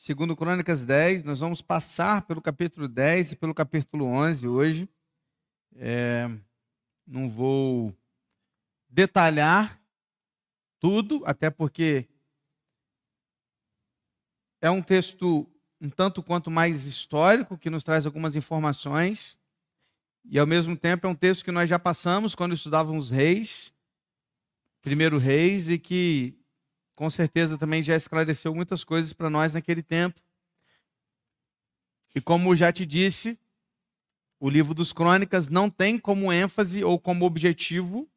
Segundo Crônicas 10, nós vamos passar pelo capítulo 10 e pelo capítulo 11 hoje. É, não vou detalhar tudo, até porque é um texto um tanto quanto mais histórico, que nos traz algumas informações, e ao mesmo tempo é um texto que nós já passamos quando estudávamos reis, primeiro reis, e que com certeza também já esclareceu muitas coisas para nós naquele tempo. E como já te disse, o livro dos Crônicas não tem como ênfase ou como objetivo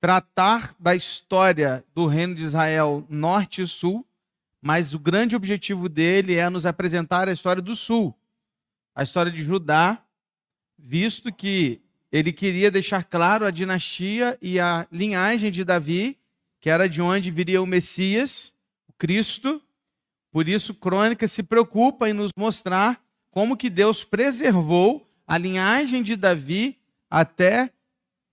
tratar da história do reino de Israel norte e sul, mas o grande objetivo dele é nos apresentar a história do sul, a história de Judá, visto que ele queria deixar claro a dinastia e a linhagem de Davi que era de onde viria o Messias, o Cristo. Por isso, Crônica se preocupa em nos mostrar como que Deus preservou a linhagem de Davi até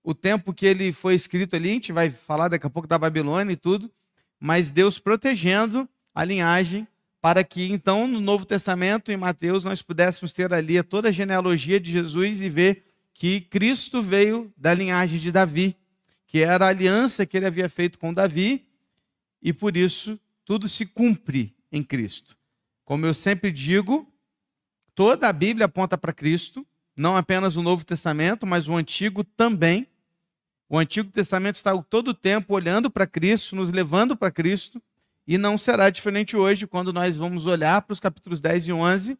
o tempo que ele foi escrito ali. A gente vai falar daqui a pouco da Babilônia e tudo, mas Deus protegendo a linhagem para que então no Novo Testamento, em Mateus, nós pudéssemos ter ali toda a genealogia de Jesus e ver que Cristo veio da linhagem de Davi que era a aliança que ele havia feito com Davi, e por isso tudo se cumpre em Cristo. Como eu sempre digo, toda a Bíblia aponta para Cristo, não apenas o Novo Testamento, mas o Antigo também. O Antigo Testamento está todo o tempo olhando para Cristo, nos levando para Cristo, e não será diferente hoje quando nós vamos olhar para os capítulos 10 e 11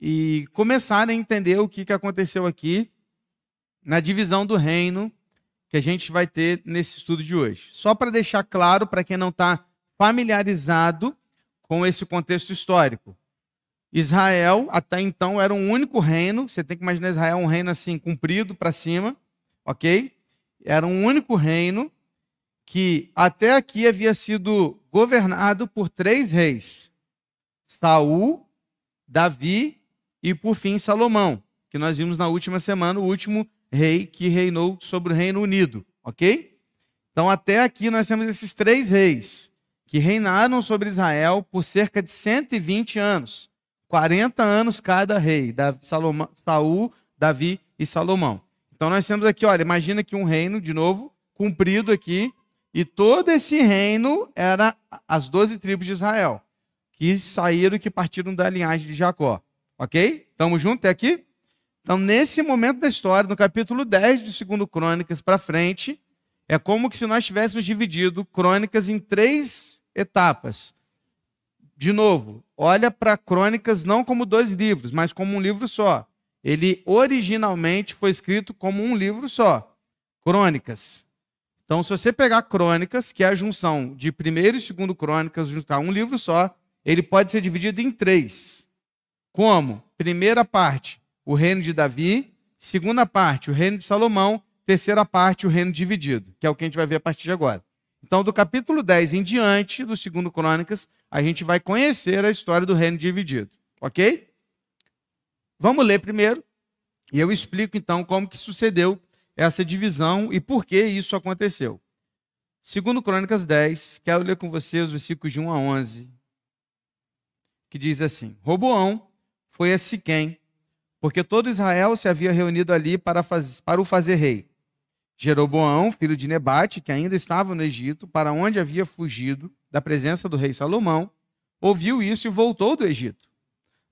e começar a entender o que aconteceu aqui na divisão do reino que a gente vai ter nesse estudo de hoje. Só para deixar claro para quem não está familiarizado com esse contexto histórico. Israel, até então, era um único reino. Você tem que imaginar Israel um reino assim, comprido para cima, ok? Era um único reino que até aqui havia sido governado por três reis: Saul, Davi e, por fim, Salomão, que nós vimos na última semana, o último rei que reinou sobre o Reino Unido, ok? Então, até aqui nós temos esses três reis que reinaram sobre Israel por cerca de 120 anos. 40 anos cada rei, Salomão, Saul, Davi e Salomão. Então nós temos aqui, olha, imagina que um reino, de novo, cumprido aqui, e todo esse reino era as 12 tribos de Israel, que saíram que partiram da linhagem de Jacó. Ok? Estamos juntos até aqui? Então, nesse momento da história, no capítulo 10 de 2 Crônicas para frente, é como se nós tivéssemos dividido Crônicas em três etapas. De novo, olha para Crônicas não como dois livros, mas como um livro só. Ele originalmente foi escrito como um livro só, Crônicas. Então, se você pegar Crônicas, que é a junção de primeiro e segundo Crônicas, juntar um livro só, ele pode ser dividido em três. Como? Primeira parte, o reino de Davi, segunda parte, o reino de Salomão, terceira parte, o reino dividido, que é o que a gente vai ver a partir de agora. Então, do capítulo 10 em diante, do segundo Crônicas, a gente vai conhecer a história do reino dividido, ok? Vamos ler primeiro, e eu explico então como que sucedeu essa divisão e por que isso aconteceu. Segundo Crônicas 10, quero ler com vocês os versículos de 1 a 11, que diz assim: Roboão foi a Siquém, porque todo Israel se havia reunido ali para, faz, para o fazer rei. Jeroboão, filho de Nebate, que ainda estava no Egito, para onde havia fugido da presença do rei Salomão, ouviu isso e voltou do Egito.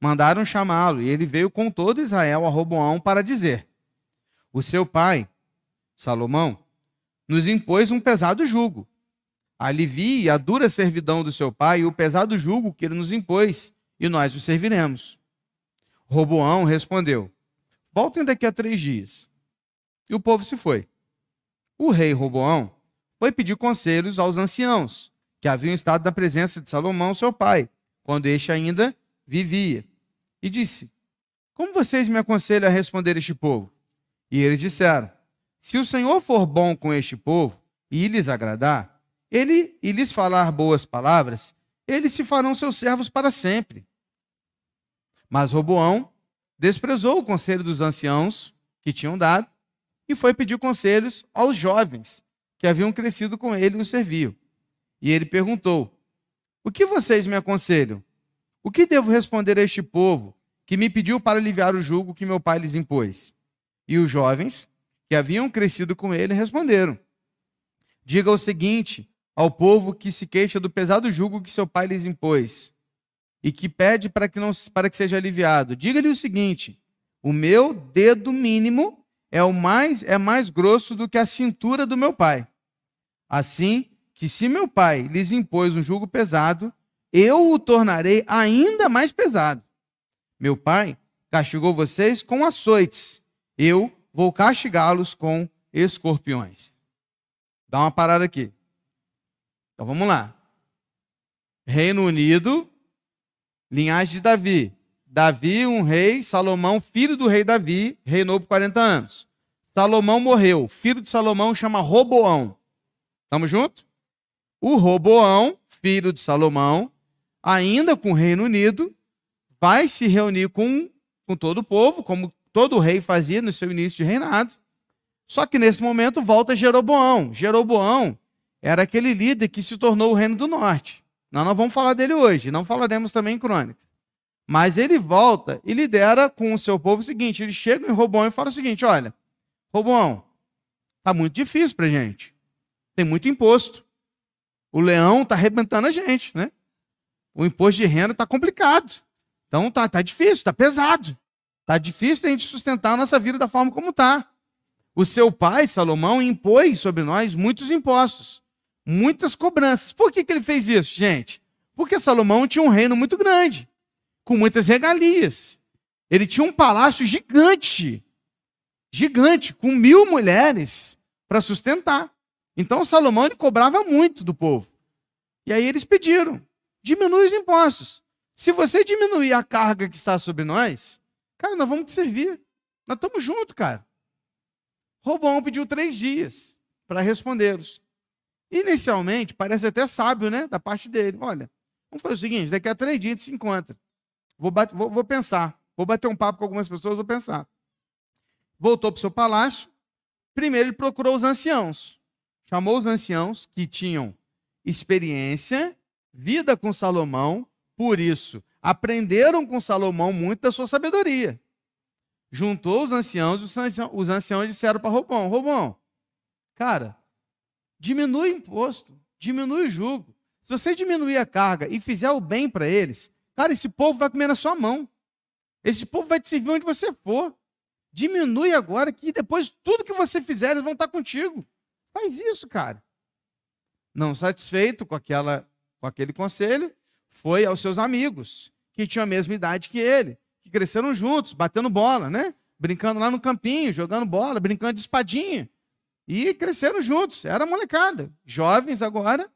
Mandaram chamá-lo, e ele veio com todo Israel a Roboão para dizer: O seu pai, Salomão, nos impôs um pesado jugo. Alivie a dura servidão do seu pai e o pesado jugo que ele nos impôs, e nós o serviremos. Roboão respondeu: Voltem daqui a três dias. E o povo se foi. O rei Roboão foi pedir conselhos aos anciãos, que haviam estado na presença de Salomão, seu pai, quando este ainda vivia. E disse: Como vocês me aconselham a responder este povo? E eles disseram: Se o Senhor for bom com este povo e lhes agradar, ele e lhes falar boas palavras, eles se farão seus servos para sempre. Mas Roboão desprezou o conselho dos anciãos que tinham dado e foi pedir conselhos aos jovens que haviam crescido com ele e o serviam. E ele perguntou: O que vocês me aconselham? O que devo responder a este povo que me pediu para aliviar o jugo que meu pai lhes impôs? E os jovens, que haviam crescido com ele, responderam: Diga o seguinte ao povo que se queixa do pesado jugo que seu pai lhes impôs e que pede para que, não, para que seja aliviado. Diga-lhe o seguinte: o meu dedo mínimo é o mais é mais grosso do que a cintura do meu pai. Assim que se meu pai lhes impôs um jugo pesado, eu o tornarei ainda mais pesado. Meu pai castigou vocês com açoites. Eu vou castigá-los com escorpiões. Dá uma parada aqui. Então vamos lá. Reino Unido, linhagem de Davi. Davi, um rei, Salomão, filho do rei Davi, reinou por 40 anos. Salomão morreu. Filho de Salomão chama Roboão. Estamos juntos? O Roboão, filho de Salomão, ainda com o Reino Unido, vai se reunir com, com todo o povo, como todo rei fazia no seu início de reinado. Só que nesse momento volta Jeroboão. Jeroboão era aquele líder que se tornou o reino do norte. Nós não vamos falar dele hoje, não falaremos também em crônicas. Mas ele volta e lidera com o seu povo o seguinte: ele chega em Roboão e fala o seguinte: olha, Roboão, tá muito difícil para gente. Tem muito imposto. O leão tá arrebentando a gente, né? O imposto de renda tá complicado. Então tá, tá difícil, tá pesado. Tá difícil a gente sustentar a nossa vida da forma como tá. O seu pai, Salomão, impôs sobre nós muitos impostos, muitas cobranças. Por que, que ele fez isso, gente? Porque Salomão tinha um reino muito grande, com muitas regalias. Ele tinha um palácio gigante, gigante, com mil mulheres para sustentar. Então Salomão ele cobrava muito do povo. E aí eles pediram: diminui os impostos. Se você diminuir a carga que está sobre nós, cara, nós vamos te servir. Nós estamos juntos, cara. Robão pediu três dias para respondê-los. Inicialmente, parece até sábio, né? Da parte dele. Olha, vamos fazer o seguinte: daqui a três dias a gente se encontra. Vou, bate, vou, vou pensar. Vou bater um papo com algumas pessoas, vou pensar. Voltou para o seu palácio. Primeiro, ele procurou os anciãos. Chamou os anciãos que tinham experiência, vida com Salomão, por isso aprenderam com Salomão muito da sua sabedoria juntou os anciãos, os anciãos, os anciãos disseram para Robão: Robão, cara, diminui o imposto, diminui o jugo. Se você diminuir a carga e fizer o bem para eles, cara, esse povo vai comer na sua mão. Esse povo vai te servir onde você for. Diminui agora que depois tudo que você fizer eles vão estar contigo. Faz isso, cara. Não satisfeito com aquela com aquele conselho, foi aos seus amigos que tinham a mesma idade que ele que cresceram juntos, batendo bola, né? Brincando lá no campinho, jogando bola, brincando de espadinha. E cresceram juntos, era molecada. Jovens agora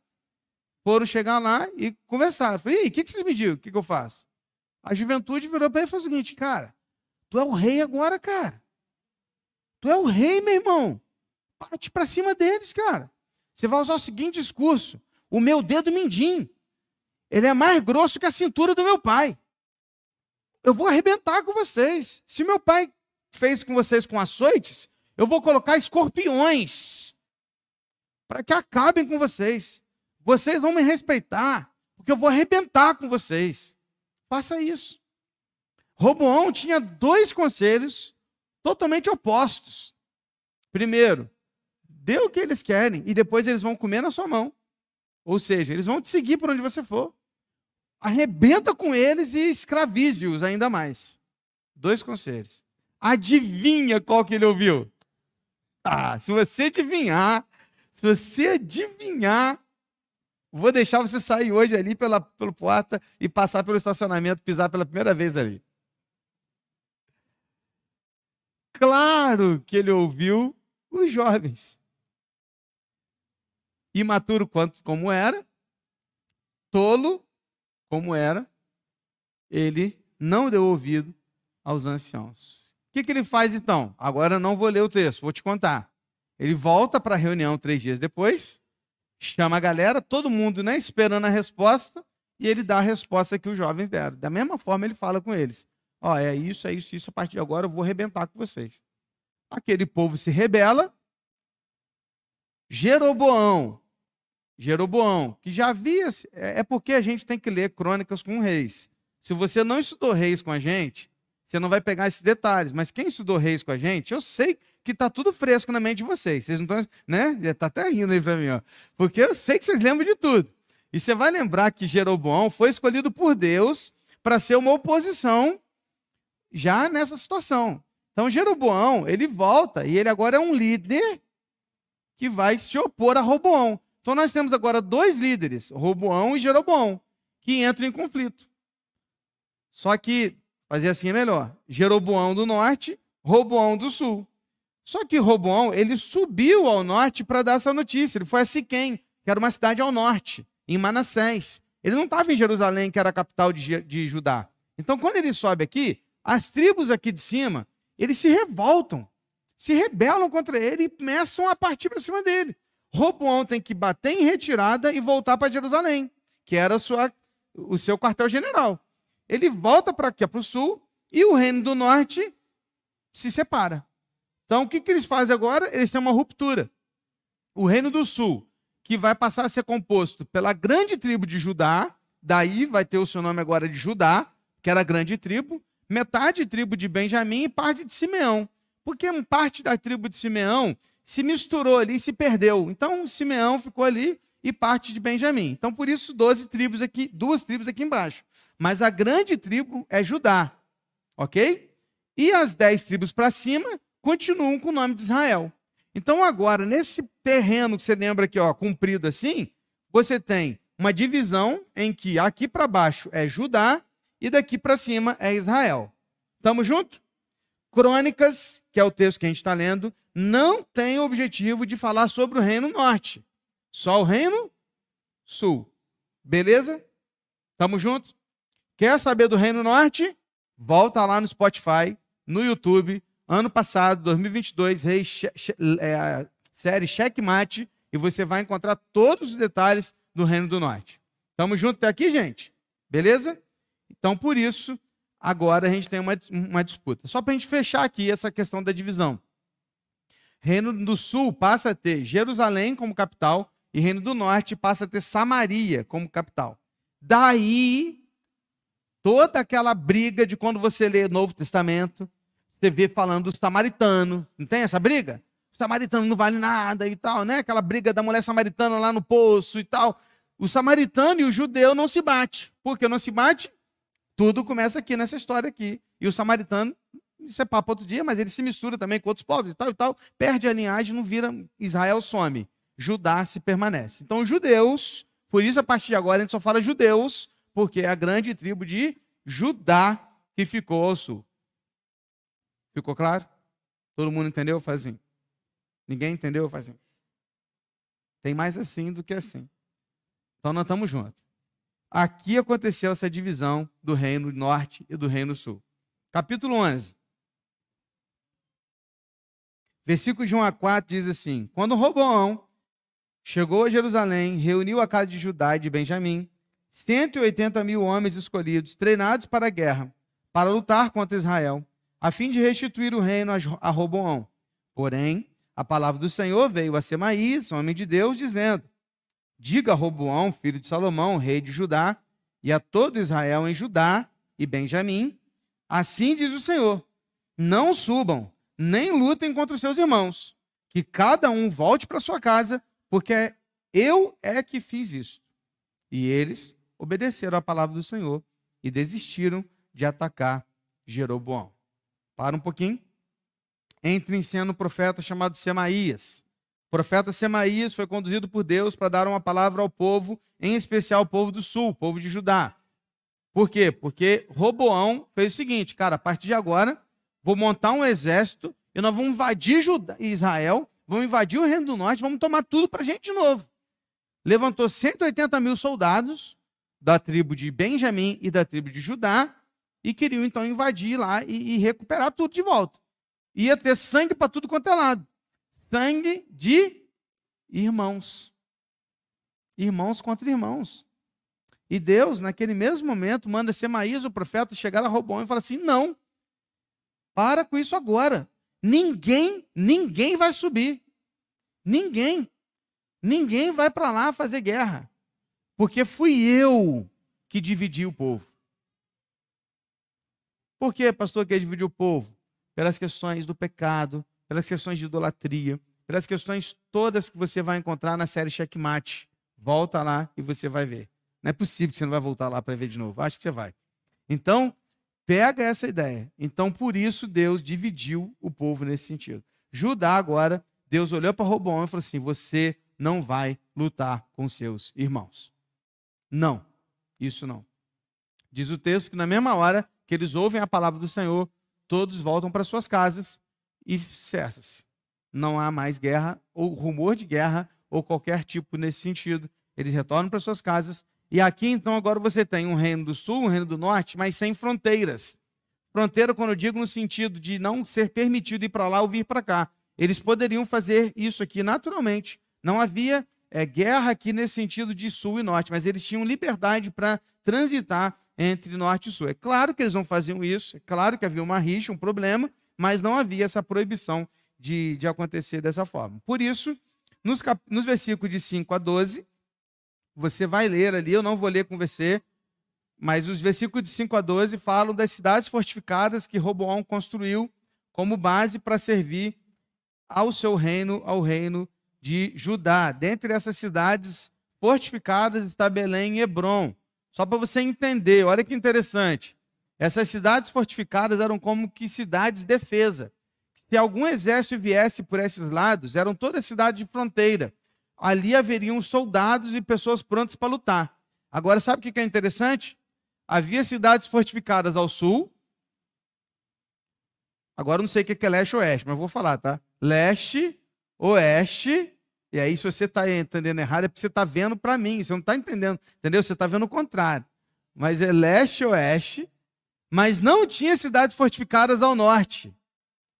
foram chegar lá e conversar. Falei, e o que, que vocês me digam? O que, que eu faço? A juventude virou para ele e falou o seguinte, cara, tu é o rei agora, cara. Tu é o rei, meu irmão. Parte para cima deles, cara. Você vai usar o seguinte discurso: o meu dedo mindinho, ele é mais grosso que a cintura do meu pai eu vou arrebentar com vocês. Se meu pai fez com vocês com açoites, eu vou colocar escorpiões para que acabem com vocês. Vocês vão me respeitar, porque eu vou arrebentar com vocês. Faça isso. Roboão tinha dois conselhos totalmente opostos. Primeiro, dê o que eles querem e depois eles vão comer na sua mão. Ou seja, eles vão te seguir por onde você for arrebenta com eles e escravize-os ainda mais. Dois conselhos. Adivinha qual que ele ouviu? Ah, se você adivinhar, se você adivinhar, vou deixar você sair hoje ali pela, pela porta e passar pelo estacionamento, pisar pela primeira vez ali. Claro que ele ouviu os jovens. Imaturo quanto como era, tolo como era, ele não deu ouvido aos anciãos. O que, que ele faz então? Agora eu não vou ler o texto, vou te contar. Ele volta para a reunião três dias depois, chama a galera, todo mundo né, esperando a resposta, e ele dá a resposta que os jovens deram. Da mesma forma, ele fala com eles: Ó, oh, é isso, é isso, isso, a partir de agora eu vou arrebentar com vocês. Aquele povo se rebela. Jeroboão, Jeroboão, que já havia. É, é porque a gente tem que ler crônicas com reis. Se você não estudou reis com a gente, você não vai pegar esses detalhes. Mas quem estudou reis com a gente, eu sei que está tudo fresco na mente de vocês. Vocês não estão, né? Está até rindo aí para mim, ó. Porque eu sei que vocês lembram de tudo. E você vai lembrar que Jeroboão foi escolhido por Deus para ser uma oposição já nessa situação. Então Jeroboão, ele volta e ele agora é um líder que vai se opor a Roboão. Então nós temos agora dois líderes, Roboão e Jeroboão, que entram em conflito. Só que fazer assim é melhor. Jeroboão do norte, Roboão do sul. Só que Roboão, ele subiu ao norte para dar essa notícia. Ele foi a Siquém, que era uma cidade ao norte, em Manassés. Ele não estava em Jerusalém, que era a capital de, de Judá. Então, quando ele sobe aqui, as tribos aqui de cima, eles se revoltam, se rebelam contra ele e começam a partir para cima dele. Roboão tem que bater em retirada e voltar para Jerusalém, que era sua, o seu quartel-general. Ele volta para aqui, para o sul, e o reino do norte se separa. Então, o que, que eles fazem agora? Eles têm uma ruptura. O reino do sul, que vai passar a ser composto pela grande tribo de Judá, daí vai ter o seu nome agora de Judá, que era a grande tribo, metade tribo de Benjamim e parte de Simeão. Porque parte da tribo de Simeão se misturou ali e se perdeu. Então, Simeão ficou ali e parte de Benjamim. Então, por isso, 12 tribos aqui, duas tribos aqui embaixo. Mas a grande tribo é Judá. Ok? E as dez tribos para cima continuam com o nome de Israel. Então, agora, nesse terreno que você lembra aqui, ó, comprido assim, você tem uma divisão em que aqui para baixo é Judá e daqui para cima é Israel. Estamos juntos? Crônicas, que é o texto que a gente está lendo, não tem o objetivo de falar sobre o reino norte, só o reino sul. Beleza? Estamos juntos? Quer saber do reino norte? Volta lá no Spotify, no YouTube, ano passado, 2022, rei, é, série Checkmate, e você vai encontrar todos os detalhes do reino do norte. Estamos juntos até aqui, gente? Beleza? Então, por isso, agora a gente tem uma, uma disputa. Só para a gente fechar aqui essa questão da divisão. Reino do Sul passa a ter Jerusalém como capital e Reino do Norte passa a ter Samaria como capital. Daí toda aquela briga de quando você lê Novo Testamento, você vê falando do samaritano, não tem essa briga? O samaritano não vale nada e tal, né? Aquela briga da mulher samaritana lá no poço e tal. O samaritano e o judeu não se bate. Por que não se bate? Tudo começa aqui nessa história aqui. E o samaritano isso é papo outro dia, mas ele se mistura também com outros povos e tal e tal, perde a linhagem, não vira, Israel some, Judá se permanece. Então, judeus, por isso a partir de agora a gente só fala judeus, porque é a grande tribo de Judá que ficou ao sul. Ficou claro? Todo mundo entendeu? Faz assim. Ninguém entendeu? Faz assim. Tem mais assim do que assim. Então nós estamos juntos. Aqui aconteceu essa divisão do reino norte e do reino sul. Capítulo 11. Versículo de 1 a 4 diz assim: Quando Roboão chegou a Jerusalém, reuniu a casa de Judá e de Benjamim, 180 mil homens escolhidos, treinados para a guerra, para lutar contra Israel, a fim de restituir o reino a Roboão. Porém, a palavra do Senhor veio a Semaías, homem de Deus, dizendo: Diga a Roboão, filho de Salomão, rei de Judá, e a todo Israel em Judá e Benjamim, assim diz o Senhor: Não subam nem lutem contra os seus irmãos. Que cada um volte para sua casa, porque eu é que fiz isso. E eles obedeceram à palavra do Senhor e desistiram de atacar Jeroboão. Para um pouquinho. Entra em cena um profeta chamado Semaías. O profeta Semaías foi conduzido por Deus para dar uma palavra ao povo, em especial ao povo do sul, povo de Judá. Por quê? Porque Roboão fez o seguinte, cara, a partir de agora, vou montar um exército e nós vamos invadir Israel, vamos invadir o Reino do Norte, vamos tomar tudo para a gente de novo. Levantou 180 mil soldados da tribo de Benjamim e da tribo de Judá e queriam então invadir lá e, e recuperar tudo de volta. Ia ter sangue para tudo quanto é lado. Sangue de irmãos. Irmãos contra irmãos. E Deus, naquele mesmo momento, manda Semaías, o profeta, chegar a Robão e falar assim: não, para com isso agora. Ninguém, ninguém vai subir. Ninguém. Ninguém vai para lá fazer guerra. Porque fui eu que dividi o povo. Por que, pastor, quer dividir o povo? Pelas questões do pecado, pelas questões de idolatria, pelas questões todas que você vai encontrar na série Checkmate. Volta lá e você vai ver. Não é possível que você não vai voltar lá para ver de novo. Acho que você vai. Então, pega essa ideia. Então, por isso, Deus dividiu o povo nesse sentido. Judá, agora, Deus olhou para Roboão e falou assim: Você não vai lutar com seus irmãos. Não, isso não. Diz o texto que na mesma hora que eles ouvem a palavra do Senhor, todos voltam para suas casas e cessa-se. Não há mais guerra, ou rumor de guerra, ou qualquer tipo nesse sentido. Eles retornam para suas casas. E aqui, então, agora você tem um reino do sul, um reino do norte, mas sem fronteiras. Fronteira, quando eu digo no sentido de não ser permitido ir para lá ou vir para cá. Eles poderiam fazer isso aqui naturalmente. Não havia é, guerra aqui nesse sentido de sul e norte, mas eles tinham liberdade para transitar entre norte e sul. É claro que eles não faziam isso, é claro que havia uma rixa, um problema, mas não havia essa proibição de, de acontecer dessa forma. Por isso, nos, cap... nos versículos de 5 a 12, você vai ler ali, eu não vou ler com você, mas os versículos de 5 a 12 falam das cidades fortificadas que Roboão construiu como base para servir ao seu reino, ao reino de Judá. Dentre essas cidades fortificadas está Belém e Hebron. Só para você entender, olha que interessante. Essas cidades fortificadas eram como que cidades de defesa. Se algum exército viesse por esses lados, eram todas cidades de fronteira. Ali haveriam soldados e pessoas prontas para lutar. Agora, sabe o que é interessante? Havia cidades fortificadas ao sul. Agora não sei o que é leste ou oeste, mas vou falar, tá? Leste, oeste e aí, se você está entendendo errado, é porque você está vendo para mim. Você não está entendendo, entendeu? Você está vendo o contrário. Mas é leste e oeste, mas não tinha cidades fortificadas ao norte.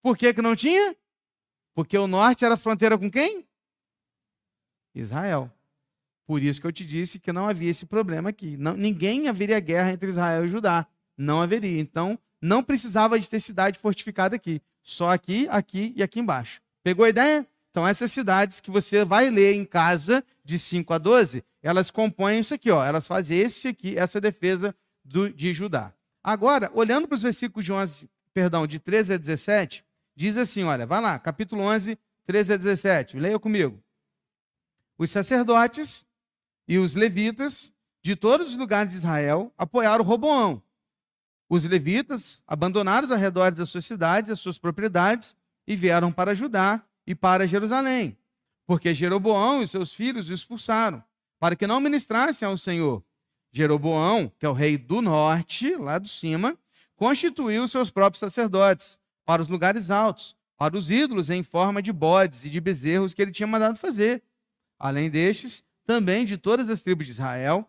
Por que, que não tinha? Porque o norte era fronteira com quem? Israel. Por isso que eu te disse que não havia esse problema aqui. Não, ninguém haveria guerra entre Israel e Judá. Não haveria. Então, não precisava de ter cidade fortificada aqui. Só aqui, aqui e aqui embaixo. Pegou a ideia? Então, essas cidades que você vai ler em casa, de 5 a 12, elas compõem isso aqui, ó. Elas fazem esse aqui, essa defesa do, de Judá. Agora, olhando para os versículos de 11, perdão, de 13 a 17, diz assim, olha, vai lá, capítulo 11, 13 a 17, leia comigo. Os sacerdotes e os levitas de todos os lugares de Israel apoiaram Roboão. Os levitas abandonaram os arredores das suas cidades, as suas propriedades, e vieram para Judá e para Jerusalém, porque Jeroboão e seus filhos o expulsaram, para que não ministrassem ao Senhor. Jeroboão, que é o rei do norte, lá do cima, constituiu seus próprios sacerdotes para os lugares altos, para os ídolos em forma de bodes e de bezerros que ele tinha mandado fazer. Além destes, também de todas as tribos de Israel,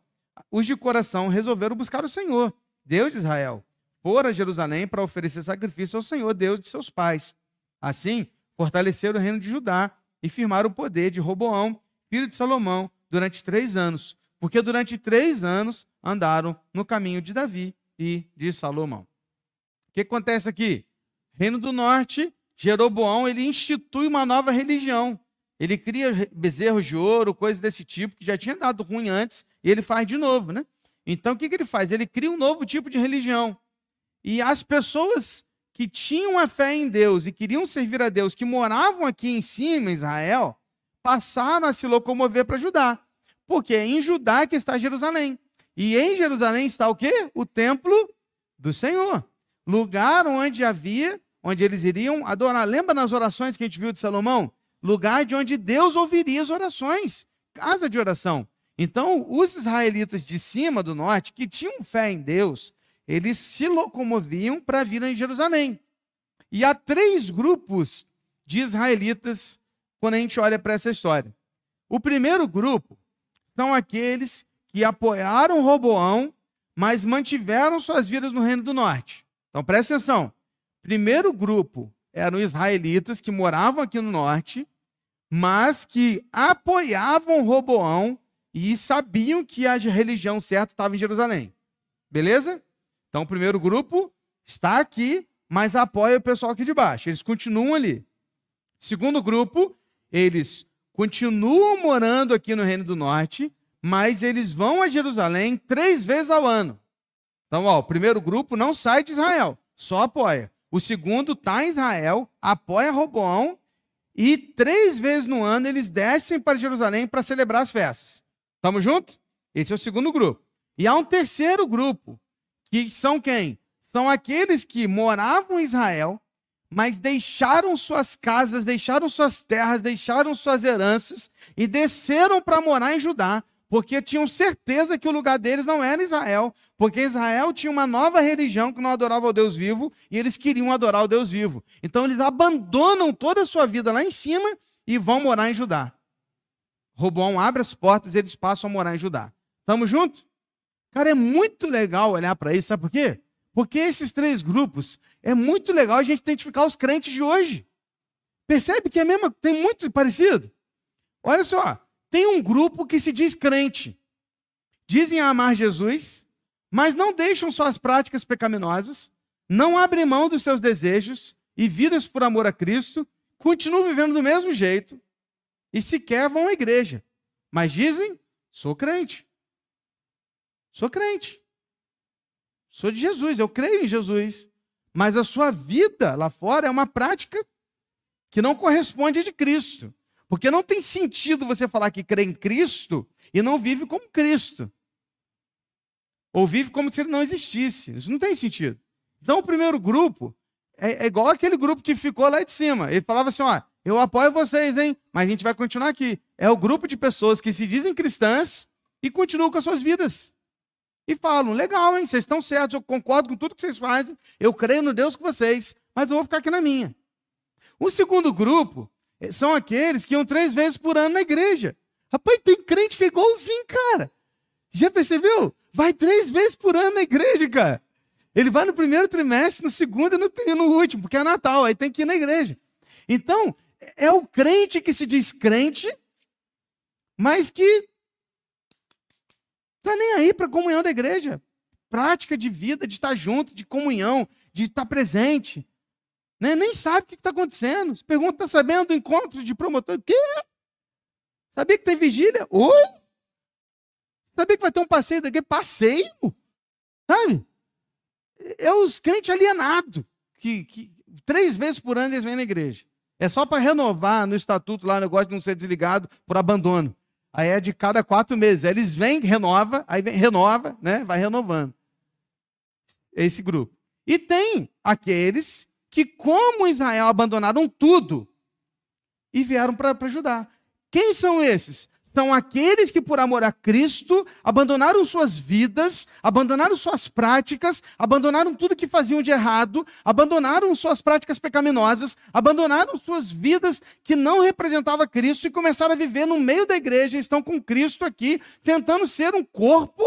os de coração resolveram buscar o Senhor, Deus de Israel. Foram a Jerusalém para oferecer sacrifício ao Senhor, Deus de seus pais. Assim, fortaleceram o reino de Judá e firmaram o poder de Roboão, filho de Salomão, durante três anos, porque durante três anos andaram no caminho de Davi e de Salomão. O que acontece aqui? Reino do Norte, Jeroboão, ele institui uma nova religião. Ele cria bezerros de ouro, coisas desse tipo, que já tinha dado ruim antes, e ele faz de novo, né? Então, o que, que ele faz? Ele cria um novo tipo de religião. E as pessoas que tinham a fé em Deus e queriam servir a Deus, que moravam aqui em cima, em Israel, passaram a se locomover para Judá. Porque é em Judá que está Jerusalém. E em Jerusalém está o quê? O templo do Senhor. Lugar onde havia, onde eles iriam adorar. Lembra nas orações que a gente viu de Salomão? Lugar de onde Deus ouviria as orações. Casa de oração. Então, os israelitas de cima do norte, que tinham fé em Deus, eles se locomoviam para vir em Jerusalém. E há três grupos de israelitas quando a gente olha para essa história. O primeiro grupo são aqueles que apoiaram Roboão, mas mantiveram suas vidas no Reino do Norte. Então presta atenção. Primeiro grupo eram israelitas que moravam aqui no norte, mas que apoiavam Roboão e sabiam que a religião certa estava em Jerusalém. Beleza? Então, o primeiro grupo está aqui, mas apoia o pessoal aqui de baixo. Eles continuam ali. Segundo grupo, eles continuam morando aqui no Reino do Norte, mas eles vão a Jerusalém três vezes ao ano. Então, ó, o primeiro grupo não sai de Israel. só apoia. O segundo está em Israel, apoia Roboão, e três vezes no ano eles descem para Jerusalém para celebrar as festas. Estamos juntos? Esse é o segundo grupo. E há um terceiro grupo, que são quem? São aqueles que moravam em Israel, mas deixaram suas casas, deixaram suas terras, deixaram suas heranças e desceram para morar em Judá, porque tinham certeza que o lugar deles não era Israel, porque Israel tinha uma nova religião que não adorava o Deus vivo e eles queriam adorar o Deus vivo. Então eles abandonam toda a sua vida lá em cima e vão morar em Judá. Roboão abre as portas e eles passam a morar em Judá. Estamos juntos? Cara, é muito legal olhar para isso, sabe por quê? Porque esses três grupos, é muito legal a gente identificar os crentes de hoje. Percebe que é mesmo, tem muito parecido? Olha só, tem um grupo que se diz crente. Dizem amar Jesus, mas não deixam suas práticas pecaminosas, não abrem mão dos seus desejos e vidas por amor a Cristo, continuam vivendo do mesmo jeito e sequer vão à igreja. Mas dizem: sou crente. Sou crente. Sou de Jesus, eu creio em Jesus. Mas a sua vida lá fora é uma prática que não corresponde à de Cristo. Porque não tem sentido você falar que crê em Cristo e não vive como Cristo. Ou vive como se ele não existisse. Isso não tem sentido. Então, o primeiro grupo é, é igual aquele grupo que ficou lá de cima. Ele falava assim: ó, eu apoio vocês, hein? Mas a gente vai continuar aqui. É o grupo de pessoas que se dizem cristãs e continuam com as suas vidas. E falam: legal, hein? Vocês estão certos, eu concordo com tudo que vocês fazem, eu creio no Deus que vocês, mas eu vou ficar aqui na minha. O segundo grupo são aqueles que iam três vezes por ano na igreja. Rapaz, tem crente que é igualzinho, cara. Já percebeu? Vai três vezes por ano na igreja, cara. Ele vai no primeiro trimestre, no segundo e no, no último, porque é Natal, aí tem que ir na igreja. Então, é o crente que se diz crente, mas que tá nem aí para a comunhão da igreja. Prática de vida, de estar junto, de comunhão, de estar presente. Né? Nem sabe o que está acontecendo. Se pergunta, está sabendo do encontro de promotor? O quê? Sabia que tem vigília? Oi? Sabia que vai ter um passeio daqui? Passeio? Sabe? É os crentes alienados, que, que três vezes por ano eles vêm na igreja. É só para renovar no estatuto lá negócio de não ser desligado por abandono. Aí é de cada quatro meses. Aí eles vêm, renova, aí vem, renova, né? Vai renovando. Esse grupo. E tem aqueles que, como Israel, abandonaram tudo e vieram para ajudar. Quem são esses? São aqueles que, por amor a Cristo, abandonaram suas vidas, abandonaram suas práticas, abandonaram tudo que faziam de errado, abandonaram suas práticas pecaminosas, abandonaram suas vidas que não representavam Cristo e começaram a viver no meio da igreja, estão com Cristo aqui, tentando ser um corpo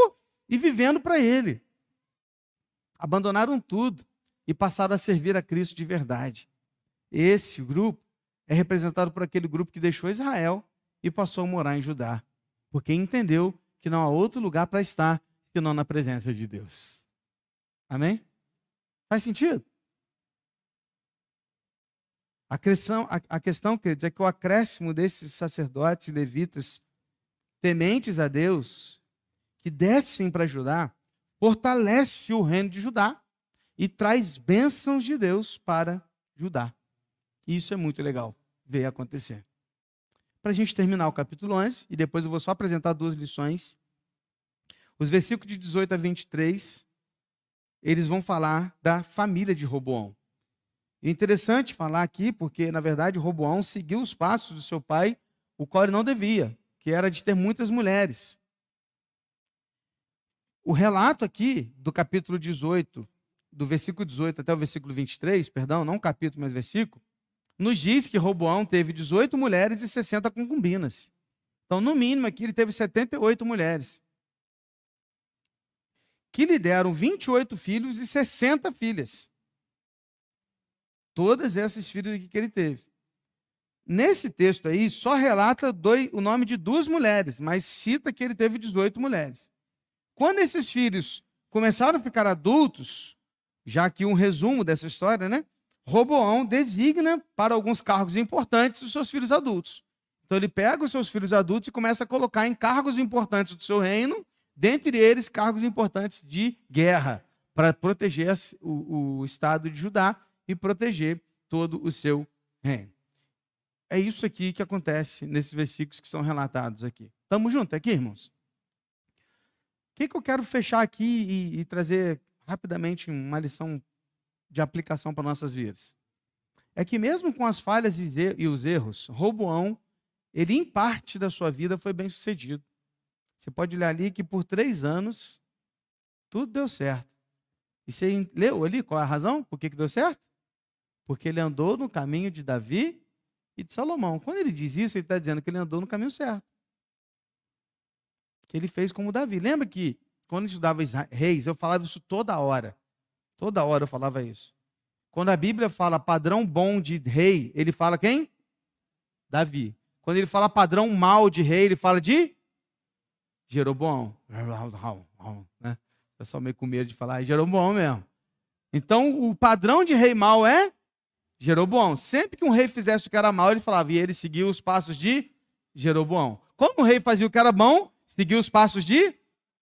e vivendo para Ele. Abandonaram tudo e passaram a servir a Cristo de verdade. Esse grupo é representado por aquele grupo que deixou Israel e passou a morar em Judá, porque entendeu que não há outro lugar para estar senão na presença de Deus. Amém? Faz sentido? A questão, a, a questão, queridos, é que o acréscimo desses sacerdotes e levitas tementes a Deus, que descem para Judá, fortalece o reino de Judá e traz bênçãos de Deus para Judá. Isso é muito legal ver acontecer. Para a gente terminar o capítulo 11, e depois eu vou só apresentar duas lições. Os versículos de 18 a 23, eles vão falar da família de Roboão. É interessante falar aqui, porque, na verdade, Roboão seguiu os passos do seu pai, o qual ele não devia, que era de ter muitas mulheres. O relato aqui do capítulo 18 do versículo 18 até o versículo 23, perdão, não capítulo, mas versículo, nos diz que Roboão teve 18 mulheres e 60 concubinas. Então, no mínimo aqui, ele teve 78 mulheres. Que lhe deram 28 filhos e 60 filhas. Todas essas filhas que ele teve. Nesse texto aí, só relata dois, o nome de duas mulheres, mas cita que ele teve 18 mulheres. Quando esses filhos começaram a ficar adultos, já que um resumo dessa história, né? Roboão designa para alguns cargos importantes os seus filhos adultos. Então ele pega os seus filhos adultos e começa a colocar em cargos importantes do seu reino, dentre eles cargos importantes de guerra, para proteger o, o estado de Judá e proteger todo o seu reino. É isso aqui que acontece nesses versículos que são relatados aqui. Estamos juntos aqui, irmãos? O que, que eu quero fechar aqui e, e trazer rapidamente uma lição de aplicação para nossas vidas? É que mesmo com as falhas e os erros, Roboão, ele em parte da sua vida foi bem sucedido. Você pode ler ali que por três anos tudo deu certo. E você leu ali qual é a razão? Por que, que deu certo? Porque ele andou no caminho de Davi e de Salomão. Quando ele diz isso, ele está dizendo que ele andou no caminho certo. Que ele fez como Davi. Lembra que quando eu estudava reis, eu falava isso toda hora. Toda hora eu falava isso. Quando a Bíblia fala padrão bom de rei, ele fala quem? Davi. Quando ele fala padrão mal de rei, ele fala de Jeroboão. Né? O meio com medo de falar, é Jeroboão mesmo. Então, o padrão de rei mau é Jeroboão. Sempre que um rei fizesse o que era mal, ele falava, e ele seguia os passos de Jeroboão. Como o rei fazia o que era bom, seguia os passos de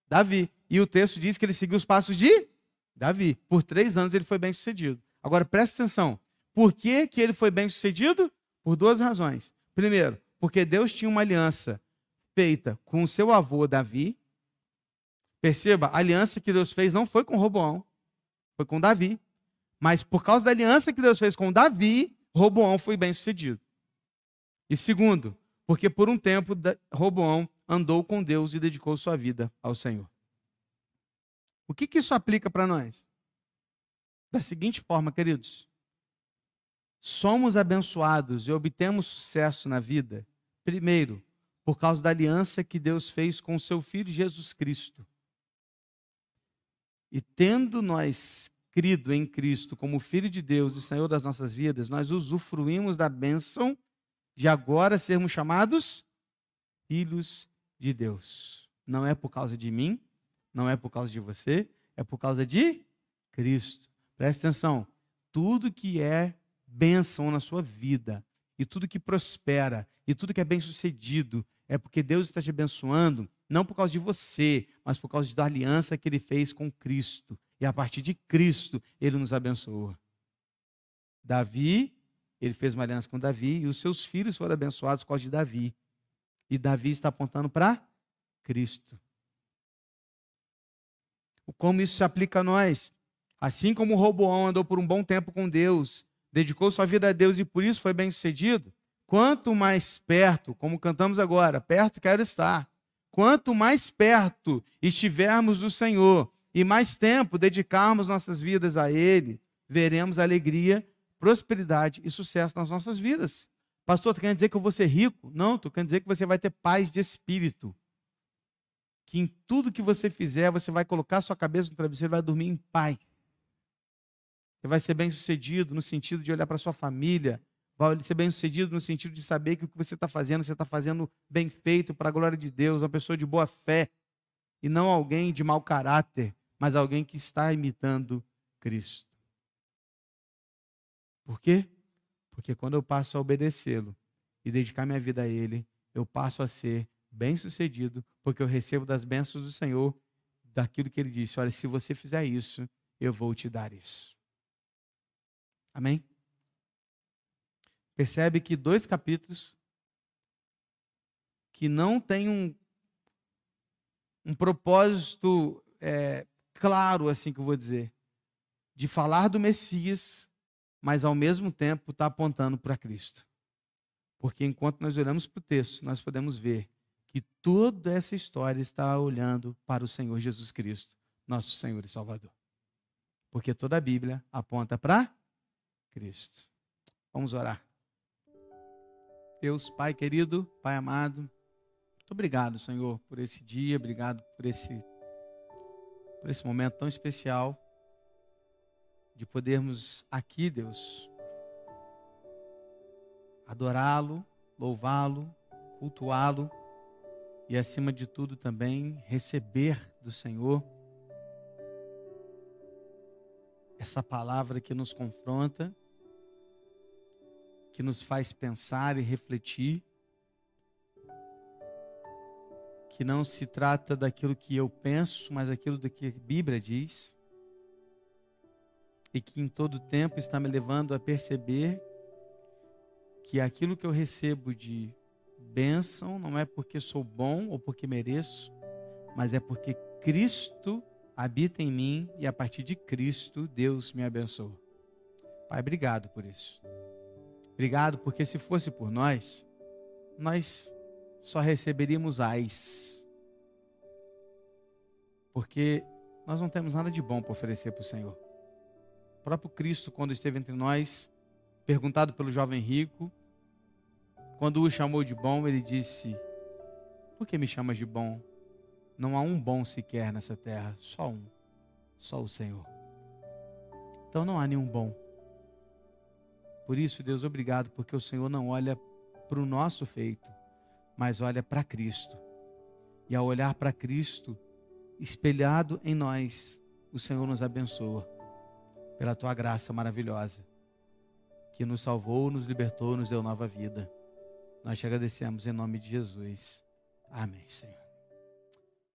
Davi. E o texto diz que ele seguiu os passos de Davi. Por três anos ele foi bem sucedido. Agora presta atenção. Por que, que ele foi bem sucedido? Por duas razões. Primeiro, porque Deus tinha uma aliança feita com o seu avô Davi. Perceba, a aliança que Deus fez não foi com Roboão, foi com Davi. Mas por causa da aliança que Deus fez com Davi, Roboão foi bem sucedido. E segundo, porque por um tempo Roboão andou com Deus e dedicou sua vida ao Senhor. O que, que isso aplica para nós? Da seguinte forma, queridos: somos abençoados e obtemos sucesso na vida, primeiro, por causa da aliança que Deus fez com seu Filho Jesus Cristo. E tendo nós crido em Cristo como Filho de Deus e Senhor das nossas vidas, nós usufruímos da bênção de agora sermos chamados filhos de Deus. Não é por causa de mim, não é por causa de você, é por causa de Cristo. Preste atenção. Tudo que é bênção na sua vida, e tudo que prospera, e tudo que é bem sucedido, é porque Deus está te abençoando, não por causa de você, mas por causa da aliança que ele fez com Cristo. E a partir de Cristo, ele nos abençoou. Davi, ele fez uma aliança com Davi, e os seus filhos foram abençoados por causa de Davi. E Davi está apontando para Cristo. Como isso se aplica a nós? Assim como Roboão andou por um bom tempo com Deus, dedicou sua vida a Deus e por isso foi bem sucedido, Quanto mais perto, como cantamos agora, perto quero estar. Quanto mais perto estivermos do Senhor e mais tempo dedicarmos nossas vidas a Ele, veremos alegria, prosperidade e sucesso nas nossas vidas. Pastor, tu quer dizer que eu vou ser rico? Não, tu quer dizer que você vai ter paz de espírito. Que em tudo que você fizer, você vai colocar sua cabeça no travesseiro e vai dormir em paz. Você vai ser bem sucedido no sentido de olhar para sua família, vai ser bem sucedido no sentido de saber que o que você está fazendo, você está fazendo bem feito para a glória de Deus, uma pessoa de boa fé, e não alguém de mau caráter, mas alguém que está imitando Cristo. Por quê? Porque quando eu passo a obedecê-lo e dedicar minha vida a Ele, eu passo a ser bem sucedido, porque eu recebo das bênçãos do Senhor daquilo que Ele disse: olha, se você fizer isso, eu vou te dar isso. Amém? percebe que dois capítulos que não têm um, um propósito é, claro, assim que eu vou dizer, de falar do Messias, mas ao mesmo tempo está apontando para Cristo. Porque enquanto nós olhamos para o texto, nós podemos ver que toda essa história está olhando para o Senhor Jesus Cristo, nosso Senhor e Salvador. Porque toda a Bíblia aponta para Cristo. Vamos orar. Deus, Pai querido, Pai amado, muito obrigado, Senhor, por esse dia, obrigado por esse, por esse momento tão especial de podermos aqui, Deus, adorá-lo, louvá-lo, cultuá-lo e, acima de tudo, também receber do Senhor essa palavra que nos confronta que nos faz pensar e refletir. Que não se trata daquilo que eu penso, mas daquilo que a Bíblia diz. e que em todo tempo está me levando a perceber que aquilo que eu recebo de bênção não é porque sou bom ou porque mereço, mas é porque Cristo habita em mim e a partir de Cristo Deus me abençoa. Pai, obrigado por isso. Obrigado porque se fosse por nós, nós só receberíamos ais. Porque nós não temos nada de bom para oferecer para o Senhor. O próprio Cristo, quando esteve entre nós, perguntado pelo jovem rico, quando o chamou de bom, ele disse: Por que me chamas de bom? Não há um bom sequer nessa terra, só um, só o Senhor. Então não há nenhum bom. Por isso, Deus, obrigado, porque o Senhor não olha para o nosso feito, mas olha para Cristo. E ao olhar para Cristo, espelhado em nós, o Senhor nos abençoa pela tua graça maravilhosa, que nos salvou, nos libertou, nos deu nova vida. Nós te agradecemos em nome de Jesus. Amém, Senhor.